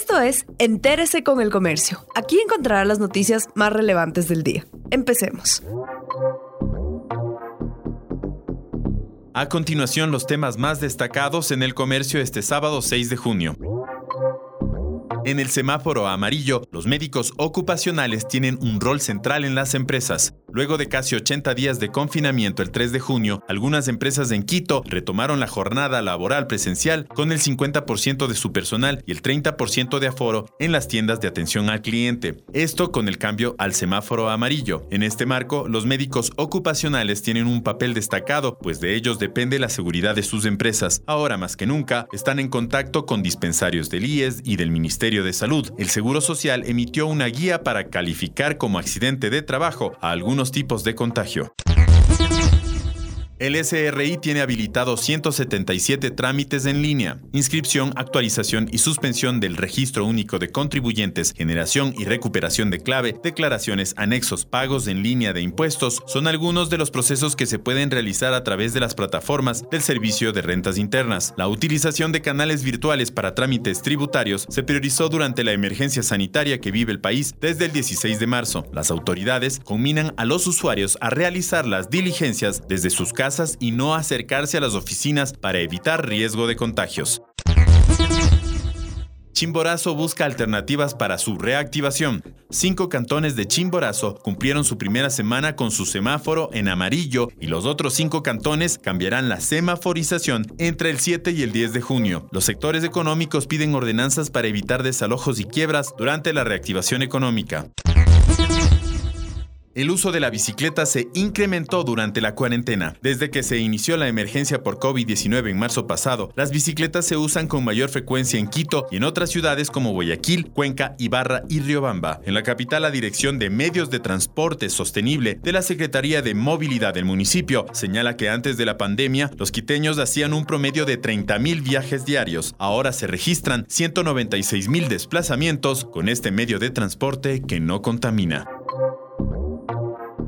Esto es Entérese con el Comercio. Aquí encontrará las noticias más relevantes del día. Empecemos. A continuación, los temas más destacados en el comercio este sábado 6 de junio. En el semáforo amarillo, los médicos ocupacionales tienen un rol central en las empresas. Luego de casi 80 días de confinamiento el 3 de junio, algunas empresas en Quito retomaron la jornada laboral presencial con el 50% de su personal y el 30% de aforo en las tiendas de atención al cliente. Esto con el cambio al semáforo amarillo. En este marco, los médicos ocupacionales tienen un papel destacado, pues de ellos depende la seguridad de sus empresas. Ahora más que nunca, están en contacto con dispensarios del IES y del Ministerio de Salud. El Seguro Social emitió una guía para calificar como accidente de trabajo a algunos tipos de contagio. El SRI tiene habilitados 177 trámites en línea, inscripción, actualización y suspensión del registro único de contribuyentes, generación y recuperación de clave, declaraciones, anexos, pagos en línea de impuestos, son algunos de los procesos que se pueden realizar a través de las plataformas del Servicio de Rentas Internas. La utilización de canales virtuales para trámites tributarios se priorizó durante la emergencia sanitaria que vive el país desde el 16 de marzo. Las autoridades combinan a los usuarios a realizar las diligencias desde sus y no acercarse a las oficinas para evitar riesgo de contagios. Chimborazo busca alternativas para su reactivación. Cinco cantones de Chimborazo cumplieron su primera semana con su semáforo en amarillo y los otros cinco cantones cambiarán la semaforización entre el 7 y el 10 de junio. Los sectores económicos piden ordenanzas para evitar desalojos y quiebras durante la reactivación económica. El uso de la bicicleta se incrementó durante la cuarentena. Desde que se inició la emergencia por COVID-19 en marzo pasado, las bicicletas se usan con mayor frecuencia en Quito y en otras ciudades como Guayaquil, Cuenca, Ibarra y Riobamba. En la capital, la Dirección de Medios de Transporte Sostenible de la Secretaría de Movilidad del municipio señala que antes de la pandemia, los quiteños hacían un promedio de 30.000 viajes diarios. Ahora se registran 196.000 desplazamientos con este medio de transporte que no contamina.